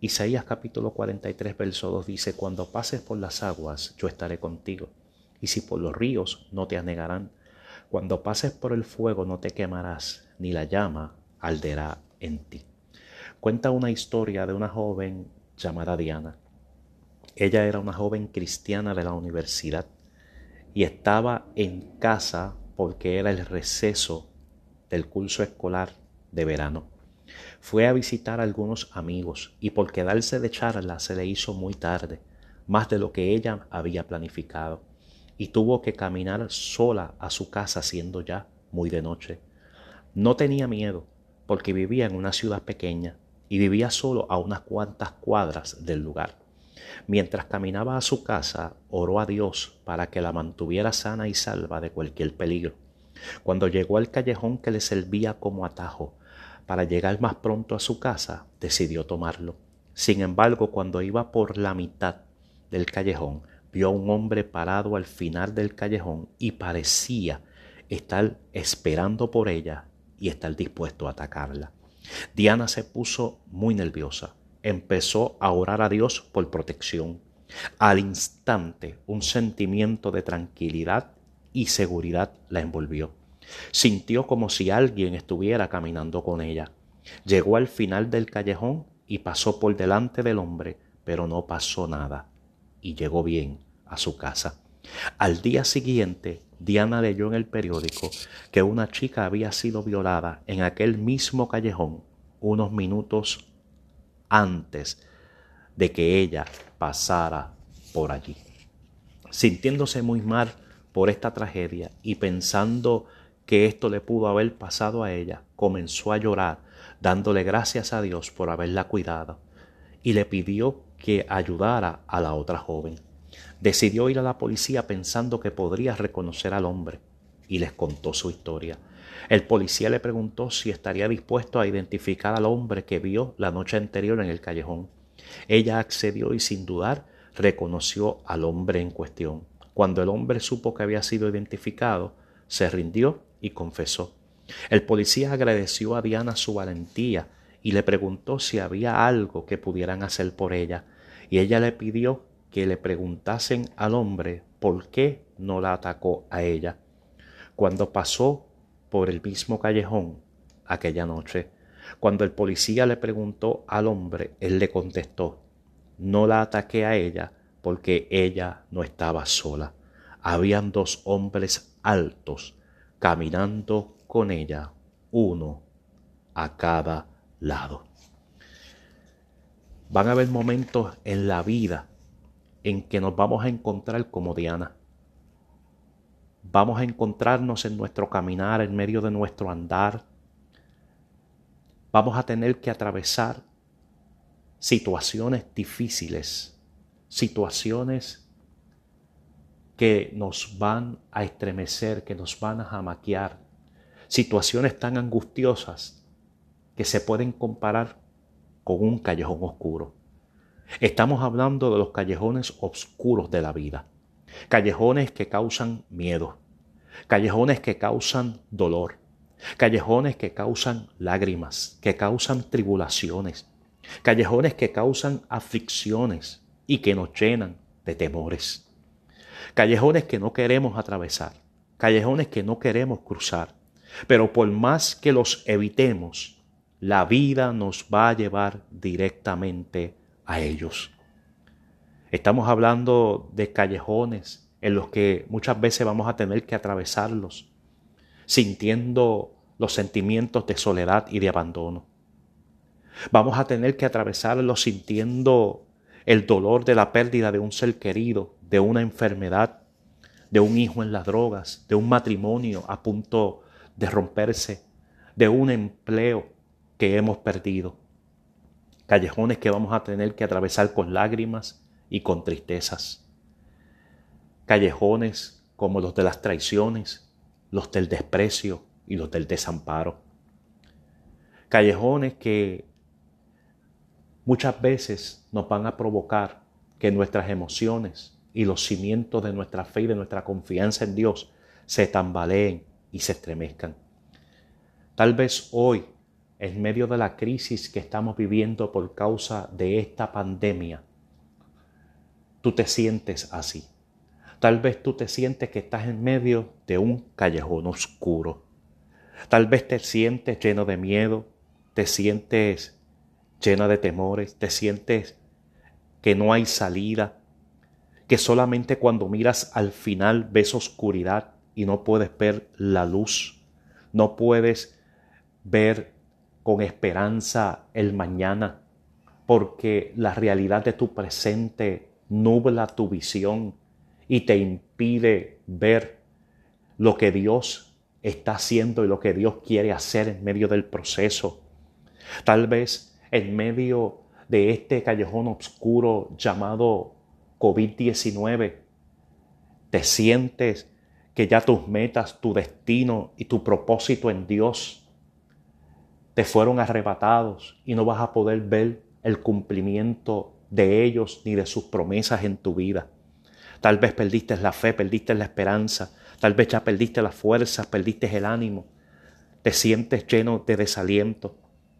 Isaías capítulo 43, verso 2 dice, Cuando pases por las aguas, yo estaré contigo, y si por los ríos, no te anegarán. Cuando pases por el fuego, no te quemarás, ni la llama alderá en ti. Cuenta una historia de una joven llamada Diana. Ella era una joven cristiana de la universidad y estaba en casa porque era el receso del curso escolar de verano. Fue a visitar algunos amigos y por quedarse de charla se le hizo muy tarde, más de lo que ella había planificado, y tuvo que caminar sola a su casa siendo ya muy de noche. No tenía miedo, porque vivía en una ciudad pequeña y vivía solo a unas cuantas cuadras del lugar. Mientras caminaba a su casa, oró a Dios para que la mantuviera sana y salva de cualquier peligro. Cuando llegó al callejón que le servía como atajo, para llegar más pronto a su casa, decidió tomarlo. Sin embargo, cuando iba por la mitad del callejón, vio a un hombre parado al final del callejón y parecía estar esperando por ella y estar dispuesto a atacarla. Diana se puso muy nerviosa. Empezó a orar a Dios por protección. Al instante, un sentimiento de tranquilidad y seguridad la envolvió. Sintió como si alguien estuviera caminando con ella. Llegó al final del callejón y pasó por delante del hombre, pero no pasó nada, y llegó bien a su casa. Al día siguiente, Diana leyó en el periódico que una chica había sido violada en aquel mismo callejón unos minutos antes de que ella pasara por allí. Sintiéndose muy mal por esta tragedia y pensando que esto le pudo haber pasado a ella, comenzó a llorar, dándole gracias a Dios por haberla cuidado, y le pidió que ayudara a la otra joven. Decidió ir a la policía pensando que podría reconocer al hombre, y les contó su historia. El policía le preguntó si estaría dispuesto a identificar al hombre que vio la noche anterior en el callejón. Ella accedió y sin dudar reconoció al hombre en cuestión. Cuando el hombre supo que había sido identificado, se rindió y confesó. El policía agradeció a Diana su valentía y le preguntó si había algo que pudieran hacer por ella, y ella le pidió que le preguntasen al hombre por qué no la atacó a ella. Cuando pasó por el mismo callejón aquella noche, cuando el policía le preguntó al hombre, él le contestó, no la ataqué a ella porque ella no estaba sola. Habían dos hombres altos caminando con ella, uno a cada lado. Van a haber momentos en la vida en que nos vamos a encontrar como Diana. Vamos a encontrarnos en nuestro caminar, en medio de nuestro andar. Vamos a tener que atravesar situaciones difíciles, situaciones que nos van a estremecer, que nos van a jamaquear, situaciones tan angustiosas que se pueden comparar con un callejón oscuro. Estamos hablando de los callejones oscuros de la vida, callejones que causan miedo, callejones que causan dolor, callejones que causan lágrimas, que causan tribulaciones, callejones que causan aflicciones y que nos llenan de temores callejones que no queremos atravesar, callejones que no queremos cruzar, pero por más que los evitemos, la vida nos va a llevar directamente a ellos. Estamos hablando de callejones en los que muchas veces vamos a tener que atravesarlos, sintiendo los sentimientos de soledad y de abandono. Vamos a tener que atravesarlos sintiendo el dolor de la pérdida de un ser querido, de una enfermedad, de un hijo en las drogas, de un matrimonio a punto de romperse, de un empleo que hemos perdido. Callejones que vamos a tener que atravesar con lágrimas y con tristezas. Callejones como los de las traiciones, los del desprecio y los del desamparo. Callejones que muchas veces nos van a provocar que nuestras emociones y los cimientos de nuestra fe y de nuestra confianza en Dios se tambaleen y se estremezcan. Tal vez hoy en medio de la crisis que estamos viviendo por causa de esta pandemia, tú te sientes así. Tal vez tú te sientes que estás en medio de un callejón oscuro. Tal vez te sientes lleno de miedo, te sientes llena de temores, te sientes que no hay salida, que solamente cuando miras al final ves oscuridad y no puedes ver la luz, no puedes ver con esperanza el mañana, porque la realidad de tu presente nubla tu visión y te impide ver lo que Dios está haciendo y lo que Dios quiere hacer en medio del proceso. Tal vez en medio de este callejón oscuro llamado COVID-19, te sientes que ya tus metas, tu destino y tu propósito en Dios te fueron arrebatados y no vas a poder ver el cumplimiento de ellos ni de sus promesas en tu vida. Tal vez perdiste la fe, perdiste la esperanza, tal vez ya perdiste las fuerzas, perdiste el ánimo, te sientes lleno de desaliento,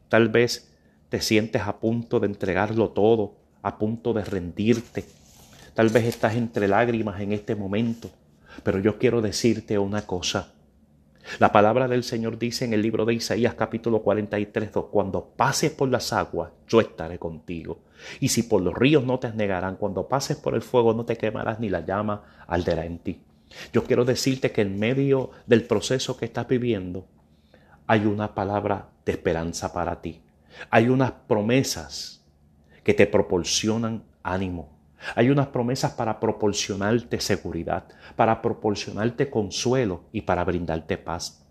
tal vez te sientes a punto de entregarlo todo, a punto de rendirte, tal vez estás entre lágrimas en este momento, pero yo quiero decirte una cosa. La palabra del Señor dice en el libro de Isaías capítulo 43, cuando pases por las aguas, yo estaré contigo. Y si por los ríos no te negarán, cuando pases por el fuego no te quemarás ni la llama arderá en ti. Yo quiero decirte que en medio del proceso que estás viviendo hay una palabra de esperanza para ti. Hay unas promesas que te proporcionan ánimo. Hay unas promesas para proporcionarte seguridad, para proporcionarte consuelo y para brindarte paz.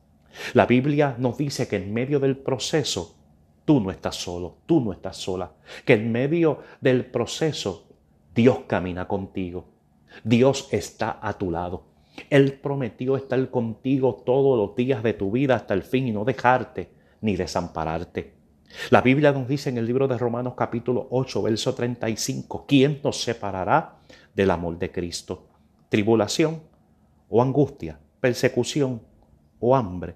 La Biblia nos dice que en medio del proceso tú no estás solo, tú no estás sola, que en medio del proceso Dios camina contigo, Dios está a tu lado. Él prometió estar contigo todos los días de tu vida hasta el fin y no dejarte ni desampararte. La Biblia nos dice en el libro de Romanos capítulo 8, verso 35, ¿quién nos separará del amor de Cristo? ¿Tribulación o angustia, persecución o hambre,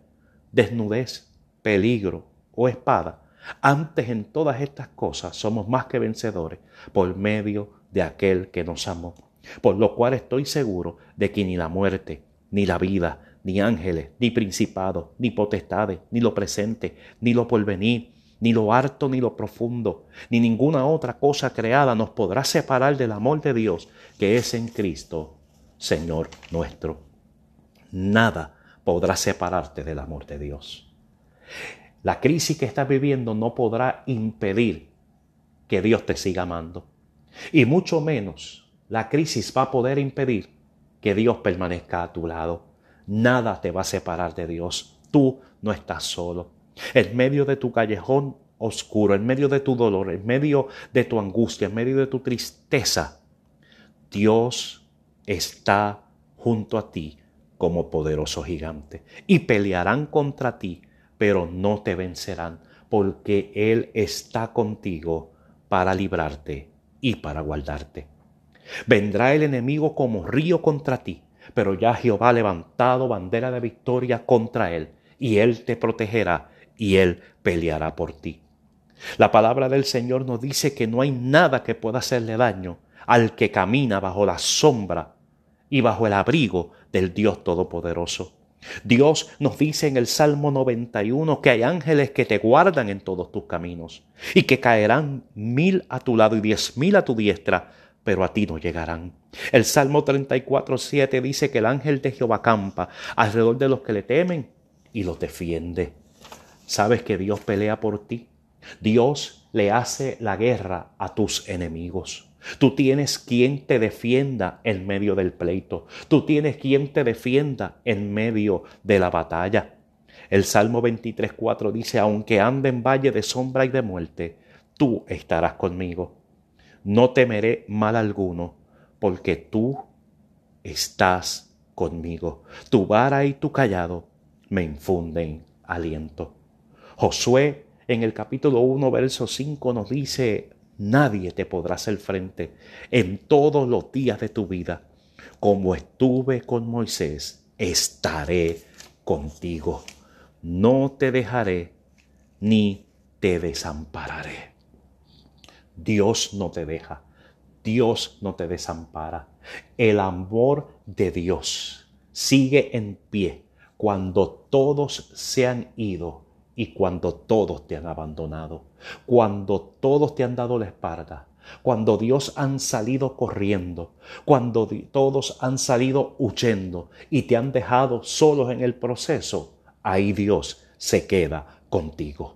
desnudez, peligro o espada? Antes en todas estas cosas somos más que vencedores por medio de aquel que nos amó. Por lo cual estoy seguro de que ni la muerte, ni la vida, ni ángeles, ni principados, ni potestades, ni lo presente, ni lo porvenir, ni lo harto ni lo profundo, ni ninguna otra cosa creada nos podrá separar del amor de Dios que es en Cristo, Señor nuestro. Nada podrá separarte del amor de Dios. La crisis que estás viviendo no podrá impedir que Dios te siga amando. Y mucho menos la crisis va a poder impedir que Dios permanezca a tu lado. Nada te va a separar de Dios. Tú no estás solo en medio de tu callejón oscuro, en medio de tu dolor, en medio de tu angustia, en medio de tu tristeza, Dios está junto a ti como poderoso gigante y pelearán contra ti, pero no te vencerán, porque Él está contigo para librarte y para guardarte. Vendrá el enemigo como río contra ti, pero ya Jehová ha levantado bandera de victoria contra él, y él te protegerá y Él peleará por ti. La palabra del Señor nos dice que no hay nada que pueda hacerle daño al que camina bajo la sombra y bajo el abrigo del Dios Todopoderoso. Dios nos dice en el Salmo 91 que hay ángeles que te guardan en todos tus caminos y que caerán mil a tu lado y diez mil a tu diestra, pero a ti no llegarán. El Salmo 34, 7 dice que el ángel de Jehová campa alrededor de los que le temen y los defiende. Sabes que Dios pelea por ti. Dios le hace la guerra a tus enemigos. Tú tienes quien te defienda en medio del pleito. Tú tienes quien te defienda en medio de la batalla. El Salmo 23.4 dice, aunque ande en valle de sombra y de muerte, tú estarás conmigo. No temeré mal alguno, porque tú estás conmigo. Tu vara y tu callado me infunden aliento. Josué en el capítulo 1, verso 5 nos dice, nadie te podrá hacer frente en todos los días de tu vida. Como estuve con Moisés, estaré contigo. No te dejaré ni te desampararé. Dios no te deja, Dios no te desampara. El amor de Dios sigue en pie cuando todos se han ido y cuando todos te han abandonado, cuando todos te han dado la espalda, cuando Dios han salido corriendo, cuando todos han salido huyendo y te han dejado solos en el proceso, ahí Dios se queda contigo.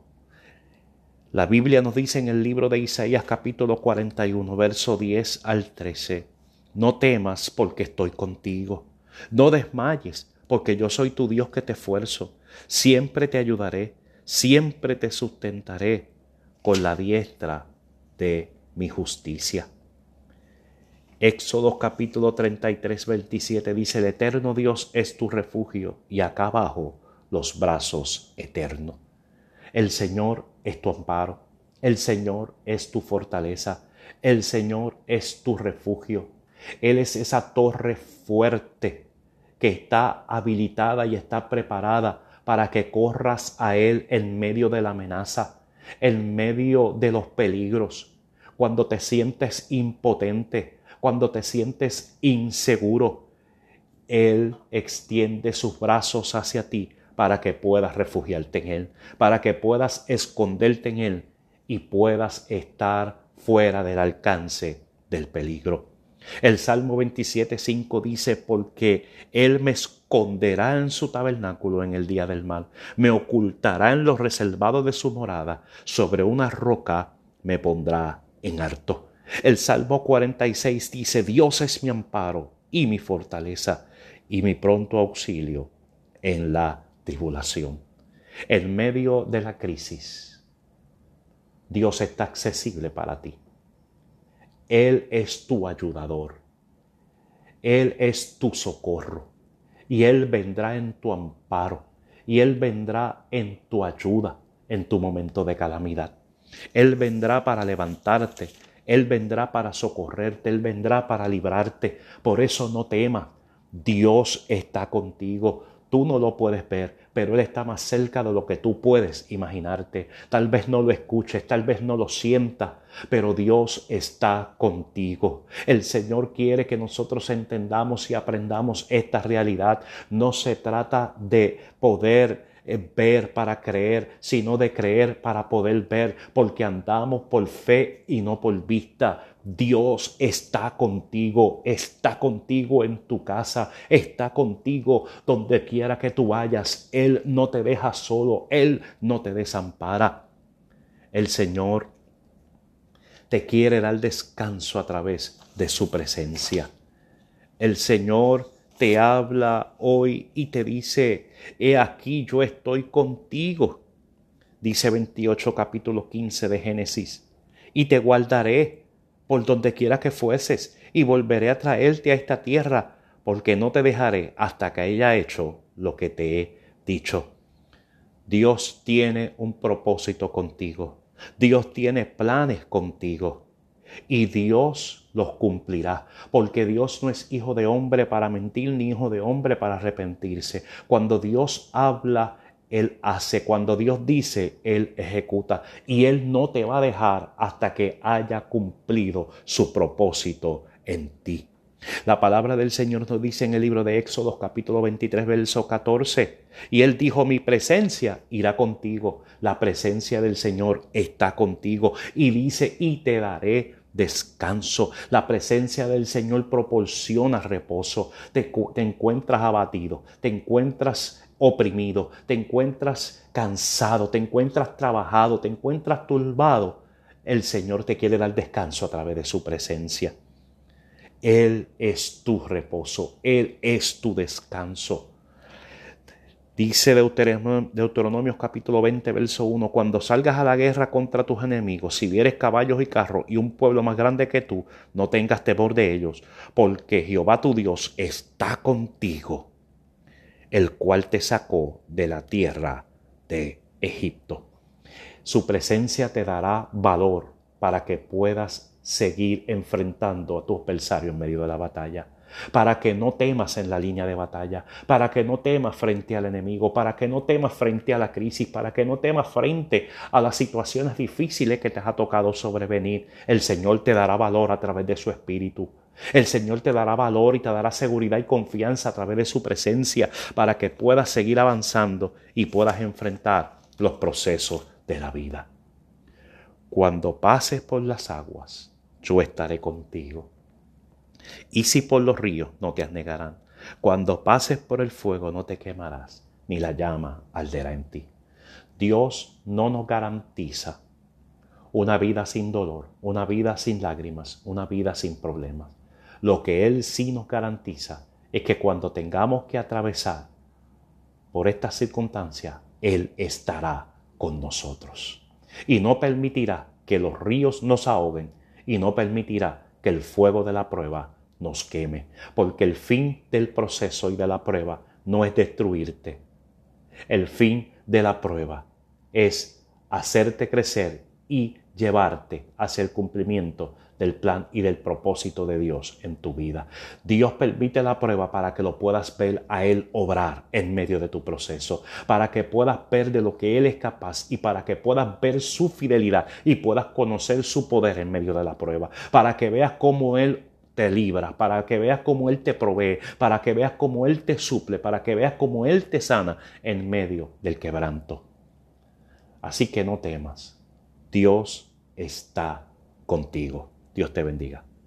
La Biblia nos dice en el libro de Isaías capítulo 41, verso 10 al 13, no temas porque estoy contigo, no desmayes porque yo soy tu Dios que te esfuerzo, siempre te ayudaré, siempre te sustentaré con la diestra de mi justicia. Éxodo capítulo 33, 27 dice, el eterno Dios es tu refugio y acá abajo los brazos eternos. El Señor es tu amparo, el Señor es tu fortaleza, el Señor es tu refugio. Él es esa torre fuerte que está habilitada y está preparada para que corras a Él en medio de la amenaza, en medio de los peligros, cuando te sientes impotente, cuando te sientes inseguro, Él extiende sus brazos hacia ti para que puedas refugiarte en Él, para que puedas esconderte en Él y puedas estar fuera del alcance del peligro. El Salmo 27.5 dice, porque Él me esconderá en su tabernáculo en el día del mal, me ocultará en los reservados de su morada, sobre una roca me pondrá en harto. El Salmo 46 dice, Dios es mi amparo y mi fortaleza y mi pronto auxilio en la tribulación. En medio de la crisis, Dios está accesible para ti. Él es tu ayudador. Él es tu socorro. Y Él vendrá en tu amparo. Y Él vendrá en tu ayuda en tu momento de calamidad. Él vendrá para levantarte, Él vendrá para socorrerte, Él vendrá para librarte. Por eso no temas, Dios está contigo. Tú no lo puedes ver, pero Él está más cerca de lo que tú puedes imaginarte. Tal vez no lo escuches, tal vez no lo sientas, pero Dios está contigo. El Señor quiere que nosotros entendamos y aprendamos esta realidad. No se trata de poder ver para creer, sino de creer para poder ver, porque andamos por fe y no por vista. Dios está contigo, está contigo en tu casa, está contigo donde quiera que tú vayas. Él no te deja solo, Él no te desampara. El Señor te quiere dar descanso a través de su presencia. El Señor te habla hoy y te dice, he aquí yo estoy contigo, dice 28 capítulo 15 de Génesis, y te guardaré por donde quiera que fueses, y volveré a traerte a esta tierra, porque no te dejaré hasta que haya hecho lo que te he dicho. Dios tiene un propósito contigo. Dios tiene planes contigo. Y Dios los cumplirá, porque Dios no es hijo de hombre para mentir, ni hijo de hombre para arrepentirse. Cuando Dios habla, Él hace. Cuando Dios dice, Él ejecuta. Y Él no te va a dejar hasta que haya cumplido su propósito en ti. La palabra del Señor nos dice en el libro de Éxodo capítulo 23 verso 14, y él dijo, mi presencia irá contigo, la presencia del Señor está contigo, y dice, y te daré descanso. La presencia del Señor proporciona reposo. Te, encuentras abatido, te encuentras oprimido, te encuentras cansado, te encuentras trabajado, te encuentras turbado. El Señor te quiere dar descanso a través de su presencia. Él es tu reposo, Él es tu descanso. Dice Deuteronomio, capítulo 20, verso 1, cuando salgas a la guerra contra tus enemigos, si vieres caballos y carros y un pueblo más grande que tú, no tengas temor de ellos, porque Jehová tu Dios está contigo, el cual te sacó de la tierra de Egipto. Su presencia te dará valor para que puedas seguir enfrentando a tu adversario en medio de la batalla para que no temas en la línea de batalla, para que no temas frente al enemigo, para que no temas frente a la crisis, para que no temas frente a las situaciones difíciles que te ha tocado sobrevenir. El Señor te dará valor a través de su Espíritu. El Señor te dará valor y te dará seguridad y confianza a través de su presencia para que puedas seguir avanzando y puedas enfrentar los procesos de la vida. Cuando pases por las aguas, yo estaré contigo. Y si por los ríos no te anegarán, cuando pases por el fuego no te quemarás, ni la llama arderá en ti. Dios no nos garantiza una vida sin dolor, una vida sin lágrimas, una vida sin problemas. Lo que Él sí nos garantiza es que cuando tengamos que atravesar por estas circunstancias, Él estará con nosotros y no permitirá que los ríos nos ahoguen y no permitirá que el fuego de la prueba nos queme, porque el fin del proceso y de la prueba no es destruirte. El fin de la prueba es hacerte crecer y llevarte hacia el cumplimiento del plan y del propósito de Dios en tu vida. Dios permite la prueba para que lo puedas ver a Él obrar en medio de tu proceso, para que puedas ver de lo que Él es capaz y para que puedas ver su fidelidad y puedas conocer su poder en medio de la prueba, para que veas cómo Él te libra, para que veas cómo Él te provee, para que veas cómo Él te suple, para que veas cómo Él te sana en medio del quebranto. Así que no temas, Dios está contigo. Dios te bendiga.